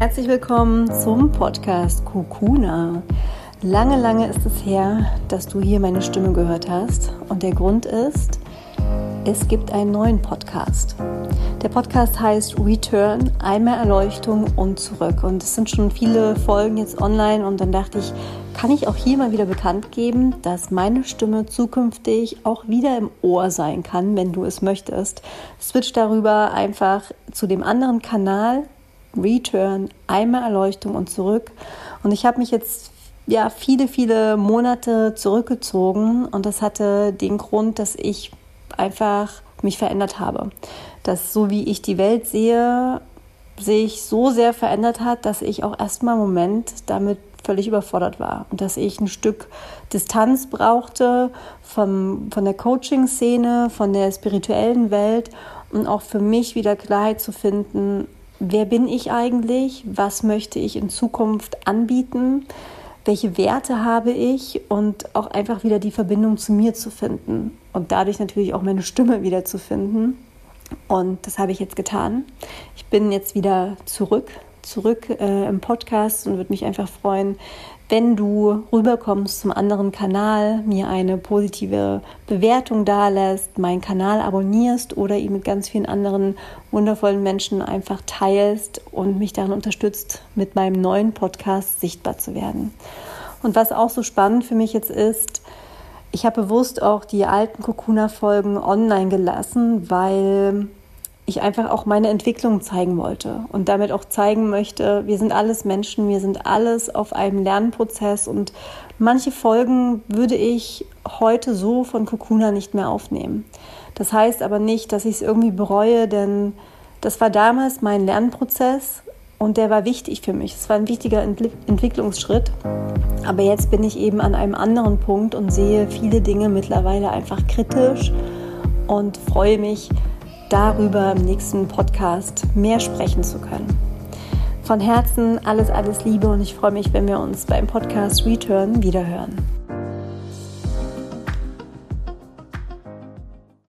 Herzlich willkommen zum Podcast Kukuna. Lange, lange ist es her, dass du hier meine Stimme gehört hast. Und der Grund ist, es gibt einen neuen Podcast. Der Podcast heißt Return, einmal Erleuchtung und zurück. Und es sind schon viele Folgen jetzt online und dann dachte ich, kann ich auch hier mal wieder bekannt geben, dass meine Stimme zukünftig auch wieder im Ohr sein kann, wenn du es möchtest. Switch darüber einfach zu dem anderen Kanal, Return, einmal Erleuchtung und zurück. Und ich habe mich jetzt ja viele, viele Monate zurückgezogen und das hatte den Grund, dass ich einfach mich verändert habe. Dass so wie ich die Welt sehe, sich so sehr verändert hat, dass ich auch erstmal einen Moment damit völlig überfordert war und dass ich ein Stück Distanz brauchte vom, von der Coaching-Szene, von der spirituellen Welt und auch für mich wieder Klarheit zu finden, wer bin ich eigentlich, was möchte ich in Zukunft anbieten, welche Werte habe ich und auch einfach wieder die Verbindung zu mir zu finden und dadurch natürlich auch meine Stimme wieder zu finden. Und das habe ich jetzt getan. Ich bin jetzt wieder zurück, zurück äh, im Podcast und würde mich einfach freuen, wenn du rüberkommst zum anderen Kanal, mir eine positive Bewertung dalässt, meinen Kanal abonnierst oder ihn mit ganz vielen anderen wundervollen Menschen einfach teilst und mich daran unterstützt, mit meinem neuen Podcast sichtbar zu werden. Und was auch so spannend für mich jetzt ist, ich habe bewusst auch die alten Kokuna-Folgen online gelassen, weil ich einfach auch meine Entwicklung zeigen wollte und damit auch zeigen möchte, wir sind alles Menschen, wir sind alles auf einem Lernprozess und manche Folgen würde ich heute so von Kokuna nicht mehr aufnehmen. Das heißt aber nicht, dass ich es irgendwie bereue, denn das war damals mein Lernprozess und der war wichtig für mich. Es war ein wichtiger Entwicklungsschritt. Aber jetzt bin ich eben an einem anderen Punkt und sehe viele Dinge mittlerweile einfach kritisch und freue mich, darüber im nächsten Podcast mehr sprechen zu können. Von Herzen alles, alles Liebe und ich freue mich, wenn wir uns beim Podcast Return wiederhören.